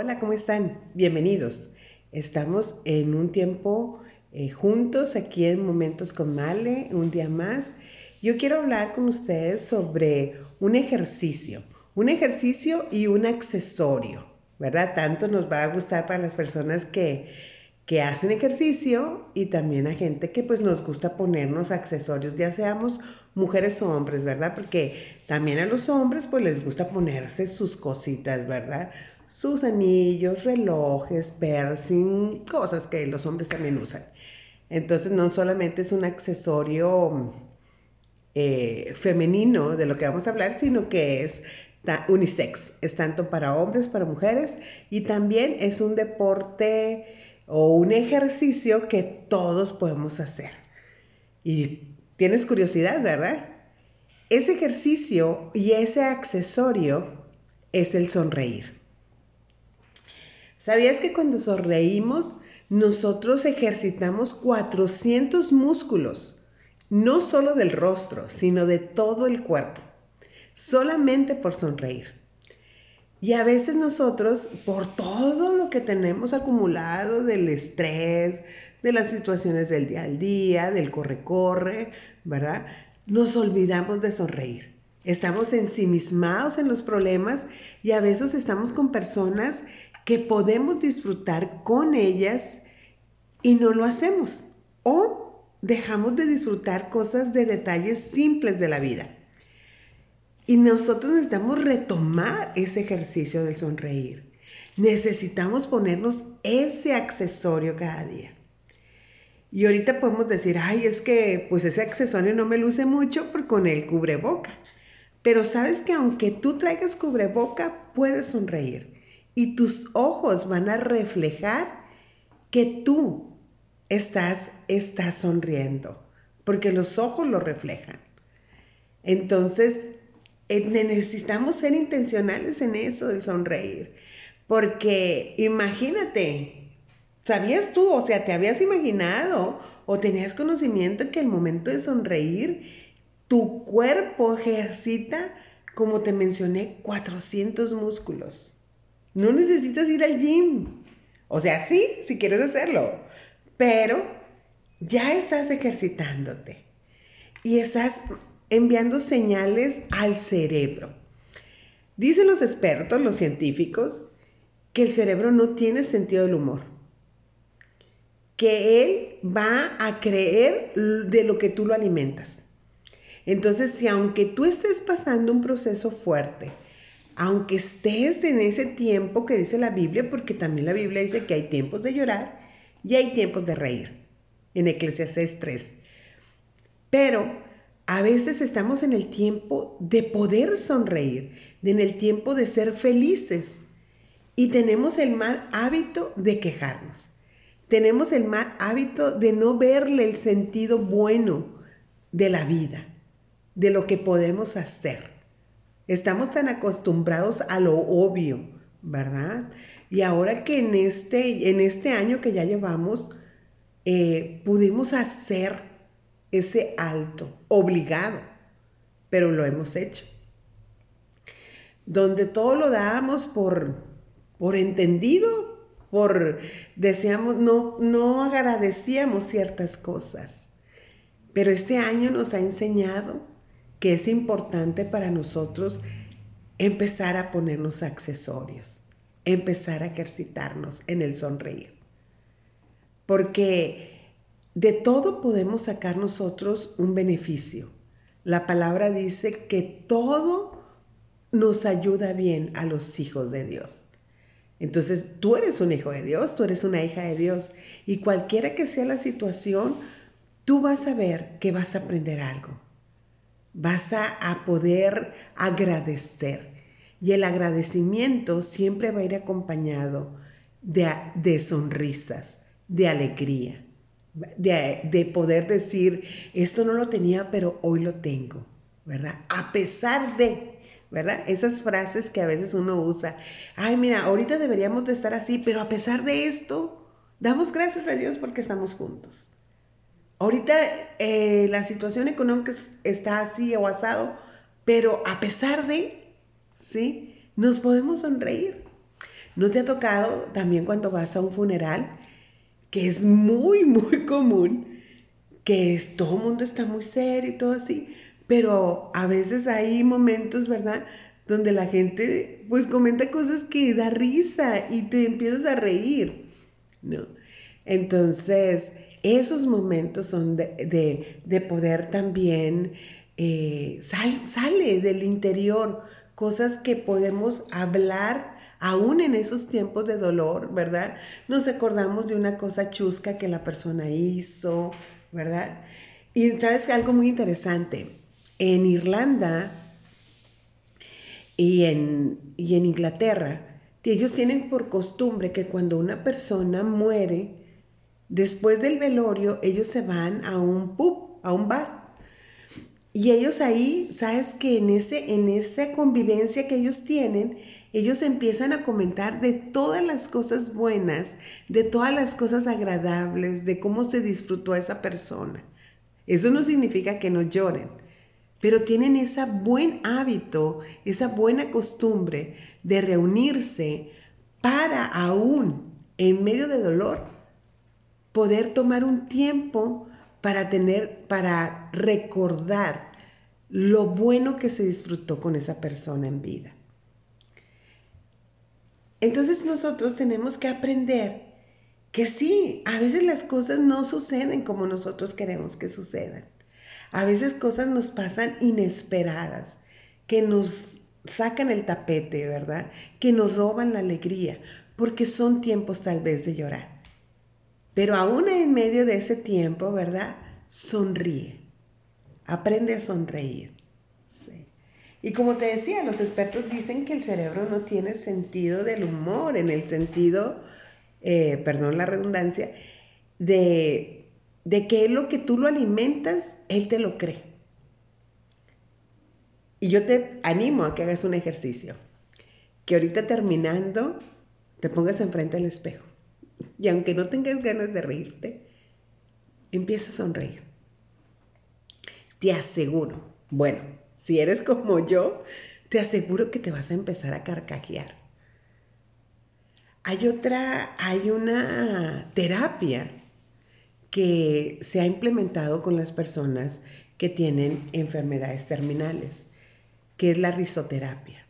Hola, ¿cómo están? Bienvenidos. Estamos en un tiempo eh, juntos aquí en Momentos con Male, un día más. Yo quiero hablar con ustedes sobre un ejercicio, un ejercicio y un accesorio, ¿verdad? Tanto nos va a gustar para las personas que, que hacen ejercicio y también a gente que pues nos gusta ponernos accesorios, ya seamos mujeres o hombres, ¿verdad? Porque también a los hombres pues les gusta ponerse sus cositas, ¿verdad? Sus anillos, relojes, piercing, cosas que los hombres también usan. Entonces no solamente es un accesorio eh, femenino de lo que vamos a hablar, sino que es unisex, es tanto para hombres, para mujeres y también es un deporte o un ejercicio que todos podemos hacer. Y tienes curiosidad, ¿verdad? Ese ejercicio y ese accesorio es el sonreír. ¿Sabías que cuando sonreímos, nosotros ejercitamos 400 músculos, no solo del rostro, sino de todo el cuerpo, solamente por sonreír? Y a veces nosotros, por todo lo que tenemos acumulado del estrés, de las situaciones del día al día, del corre-corre, ¿verdad? Nos olvidamos de sonreír. Estamos ensimismados en los problemas y a veces estamos con personas que podemos disfrutar con ellas y no lo hacemos. O dejamos de disfrutar cosas de detalles simples de la vida. Y nosotros necesitamos retomar ese ejercicio del sonreír. Necesitamos ponernos ese accesorio cada día. Y ahorita podemos decir, ay, es que pues ese accesorio no me luce mucho por con el cubreboca. Pero sabes que aunque tú traigas cubreboca, puedes sonreír y tus ojos van a reflejar que tú estás, estás sonriendo, porque los ojos lo reflejan. Entonces, eh, necesitamos ser intencionales en eso de sonreír, porque imagínate, ¿sabías tú, o sea, te habías imaginado o tenías conocimiento que el momento de sonreír, tu cuerpo ejercita, como te mencioné, 400 músculos? No necesitas ir al gym. O sea, sí, si quieres hacerlo, pero ya estás ejercitándote y estás enviando señales al cerebro. Dicen los expertos, los científicos, que el cerebro no tiene sentido del humor. Que él va a creer de lo que tú lo alimentas. Entonces, si aunque tú estés pasando un proceso fuerte, aunque estés en ese tiempo que dice la Biblia, porque también la Biblia dice que hay tiempos de llorar y hay tiempos de reír, en Eclesiastes 3. Pero a veces estamos en el tiempo de poder sonreír, en el tiempo de ser felices y tenemos el mal hábito de quejarnos. Tenemos el mal hábito de no verle el sentido bueno de la vida, de lo que podemos hacer. Estamos tan acostumbrados a lo obvio, ¿verdad? Y ahora que en este, en este año que ya llevamos, eh, pudimos hacer ese alto, obligado, pero lo hemos hecho. Donde todo lo dábamos por, por entendido, por deseamos, no, no agradecíamos ciertas cosas. Pero este año nos ha enseñado que es importante para nosotros empezar a ponernos accesorios, empezar a ejercitarnos en el sonreír. Porque de todo podemos sacar nosotros un beneficio. La palabra dice que todo nos ayuda bien a los hijos de Dios. Entonces, tú eres un hijo de Dios, tú eres una hija de Dios. Y cualquiera que sea la situación, tú vas a ver que vas a aprender algo vas a, poder agradecer. Y el agradecimiento siempre va a ir acompañado de, sonrisas, de alegría, de, de, poder decir, esto no lo tenía, pero hoy lo tengo, ¿verdad? A pesar de, ¿verdad? Esas frases que a veces uno usa, ay, mira, ahorita deberíamos de estar así, pero a pesar de esto, damos gracias a Dios porque estamos juntos. Ahorita eh, la situación económica está así o pero a pesar de, ¿sí? Nos podemos sonreír. ¿No te ha tocado también cuando vas a un funeral? Que es muy, muy común, que es, todo el mundo está muy serio y todo así, pero a veces hay momentos, ¿verdad? Donde la gente pues comenta cosas que da risa y te empiezas a reír, ¿no? Entonces, esos momentos son de, poder también, eh, sale del interior, cosas que podemos hablar aún en esos tiempos de dolor, ¿verdad? Nos acordamos de una cosa chusca que la persona hizo, ¿verdad? Y sabes algo muy interesante, en Irlanda y en, y en Inglaterra, ellos tienen por costumbre que cuando una persona muere, después del velorio, ellos se van a un pub, a un bar. Y ellos ahí, sabes que en, ese, en esa convivencia que ellos tienen, ellos empiezan a comentar de todas las cosas buenas, de todas las cosas agradables, de cómo se disfrutó a esa persona. Eso no significa que no lloren, pero tienen ese buen hábito, esa buena costumbre de reunirse para aún en medio de dolor poder tomar un tiempo para tener para recordar lo bueno que se disfrutó con esa persona en vida. Entonces nosotros tenemos que aprender que sí, a veces las cosas no suceden como nosotros queremos que sucedan. A veces cosas nos pasan inesperadas, que nos sacan el tapete, ¿verdad? Que nos roban la alegría, porque son tiempos tal vez de llorar. Pero aún en medio de ese tiempo, ¿verdad? Sonríe. Aprende a sonreír. Sí. Y como te decía, los expertos dicen que el cerebro no tiene sentido del humor, en el sentido, eh, perdón la redundancia, de, de que lo que tú lo alimentas, él te lo cree. Y yo te animo a que hagas un ejercicio, que ahorita terminando te pongas enfrente al espejo. Y aunque no tengas ganas de reírte, empieza a sonreír. Te aseguro, bueno, si eres como yo, te aseguro que te vas a empezar a carcajear. Hay otra, hay una terapia que se ha implementado con las personas que tienen enfermedades terminales, que es la risoterapia.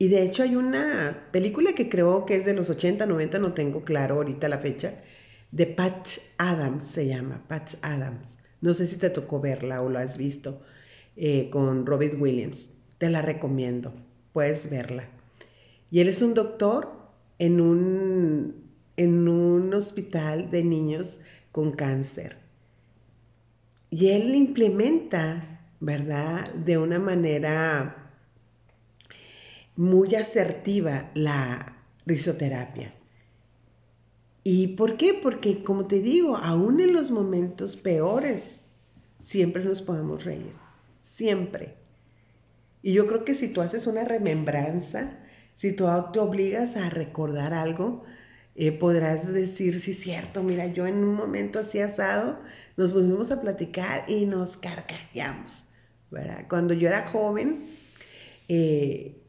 Y de hecho hay una película que creo que es de los 80, 90, no tengo claro ahorita la fecha, de Patch Adams se llama, Patch Adams. No sé si te tocó verla o lo has visto eh, con Robert Williams. Te la recomiendo, puedes verla. Y él es un doctor en un, en un hospital de niños con cáncer. Y él implementa, ¿verdad? De una manera muy asertiva la risoterapia. ¿Y por qué? Porque, como te digo, aún en los momentos peores, siempre nos podemos reír siempre. Y yo creo que si tú haces una remembranza, si tú te obligas a recordar algo, eh, podrás decir, sí, cierto, mira, yo en un momento así asado, nos volvimos a platicar y nos carcajeamos, ¿verdad? Cuando yo era joven, eh,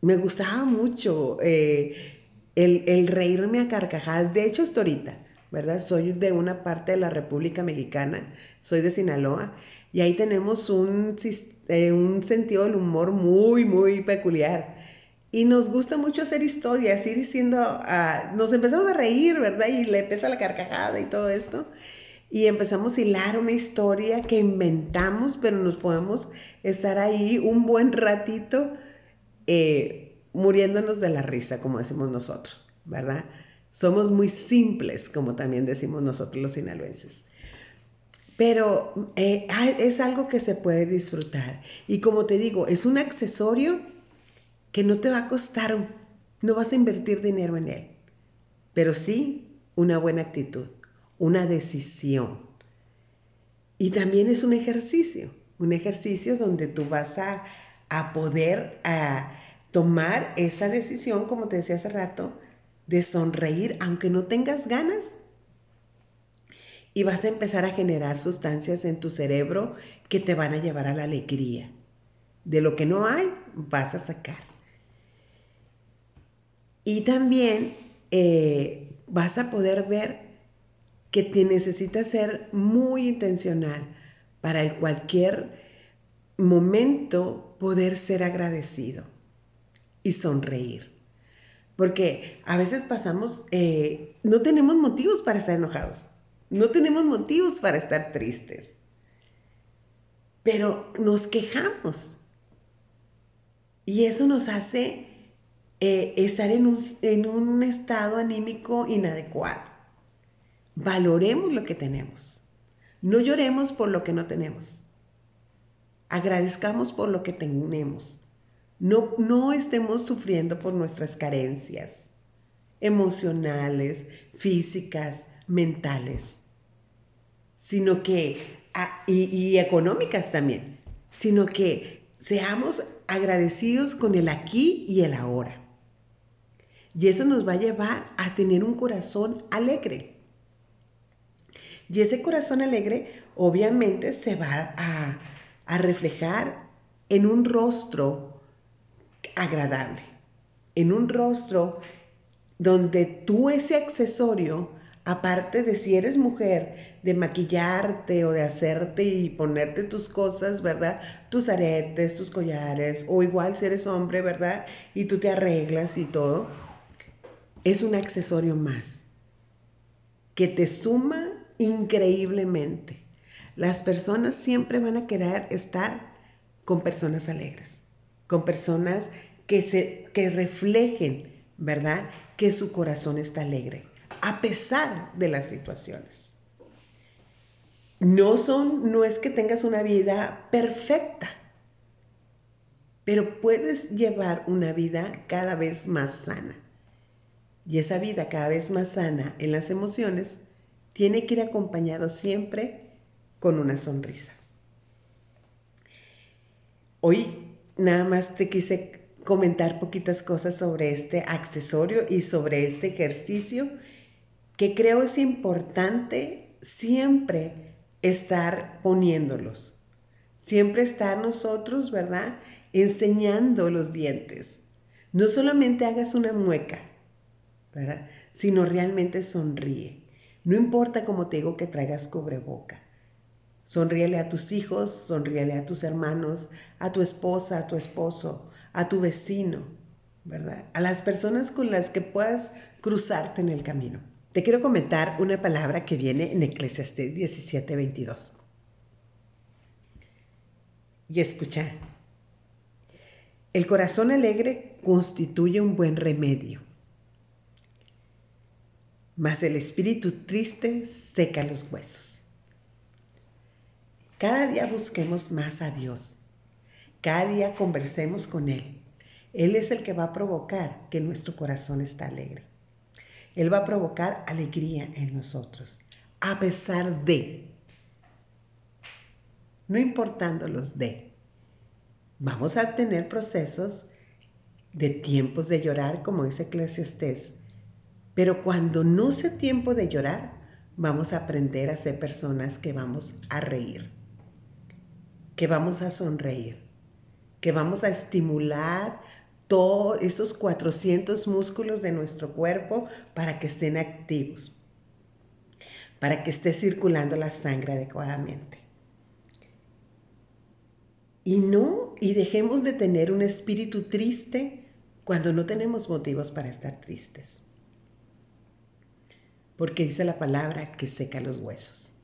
me gustaba mucho eh, el, el, reírme a carcajadas. De hecho, hasta ahorita, ¿verdad? Soy de una parte de la República Mexicana, soy de Sinaloa, y ahí tenemos un, eh, un sentido del humor muy, muy peculiar. Y nos gusta mucho hacer historias, ir diciendo, ah, nos empezamos a reír, ¿verdad? Y le empieza la carcajada y todo esto. Y empezamos a hilar una historia que inventamos, pero nos podemos estar ahí un buen ratito eh, muriéndonos de la risa, como decimos nosotros, ¿verdad? Somos muy simples, como también decimos nosotros los sinaloenses. Pero eh, es algo que se puede disfrutar. Y como te digo, es un accesorio que no te va a costar, no vas a invertir dinero en él, pero sí una buena actitud, una decisión. Y también es un ejercicio, un ejercicio donde tú vas a, poder tomar esa decisión, como te decía hace rato, de sonreír aunque no tengas ganas y vas a empezar a generar sustancias en tu cerebro que te van a llevar a la alegría. De lo que no hay, vas a sacar. Y también eh, vas a poder ver que te necesitas ser muy intencional para en cualquier momento poder ser agradecido y sonreír. Porque a veces pasamos, eh, no tenemos motivos para estar enojados, no tenemos motivos para estar tristes, pero nos quejamos. Y eso nos hace eh, estar en un, en un estado anímico inadecuado. Valoremos lo que tenemos. No lloremos por lo que no tenemos. Agradezcamos por lo que tenemos. No, no estemos sufriendo por nuestras carencias emocionales, físicas, mentales, sino que, ah, y, y económicas también, sino que seamos agradecidos con el aquí y el ahora. Y eso nos va a llevar a tener un corazón alegre. Y ese corazón alegre obviamente se va a, a reflejar en un rostro agradable, en un rostro donde tú ese accesorio, aparte de si eres mujer, de maquillarte o de hacerte y ponerte tus cosas, ¿verdad? Tus aretes, tus collares, o igual si eres hombre, ¿verdad? Y tú te arreglas y todo, es un accesorio más que te suma increíblemente. Las personas siempre van a querer estar con personas alegres, con personas que, se, que reflejen, ¿verdad? Que su corazón está alegre, a pesar de las situaciones. No, son, no es que tengas una vida perfecta, pero puedes llevar una vida cada vez más sana. Y esa vida cada vez más sana en las emociones tiene que ir acompañado siempre con una sonrisa. Hoy nada más te quise comentar poquitas cosas sobre este accesorio y sobre este ejercicio que creo es importante siempre estar poniéndolos. Siempre estar nosotros, ¿verdad? Enseñando los dientes. No solamente hagas una mueca, ¿verdad? Sino realmente sonríe. No importa como te digo que traigas cubreboca. Sonríele a tus hijos, sonríele a tus hermanos, a tu esposa, a tu esposo, a tu vecino, ¿verdad? A las personas con las que puedas cruzarte en el camino. Te quiero comentar una palabra que viene en Eclesiastés 17:22. Y escucha, el corazón alegre constituye un buen remedio, mas el espíritu triste seca los huesos. Cada día busquemos más a Dios. Cada día conversemos con Él. Él es el que va a provocar que nuestro corazón está alegre. Él va a provocar alegría en nosotros, a pesar de, no importando los de. Vamos a tener procesos de tiempos de llorar, como dice Eclesiastés, pero cuando no sea tiempo de llorar, vamos a aprender a ser personas que vamos a reír, que vamos a sonreír, que vamos a estimular todos esos 400 músculos de nuestro cuerpo para que estén activos, para que esté circulando la sangre adecuadamente. Y no, y dejemos de tener un espíritu triste cuando no tenemos motivos para estar tristes porque dice la palabra que seca los huesos.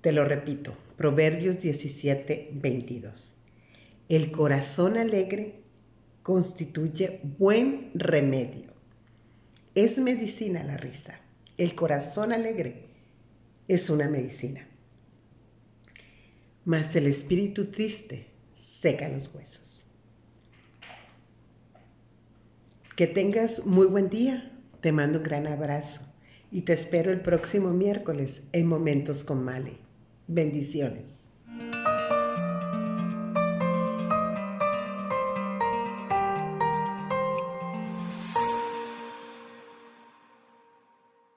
Te lo repito, Proverbios 17, 22. El corazón alegre constituye buen remedio. Es medicina la risa. El corazón alegre es una medicina. Mas el espíritu triste seca los huesos. Que tengas muy buen día. Te mando un gran abrazo y te espero el próximo miércoles en Momentos con Male. Bendiciones.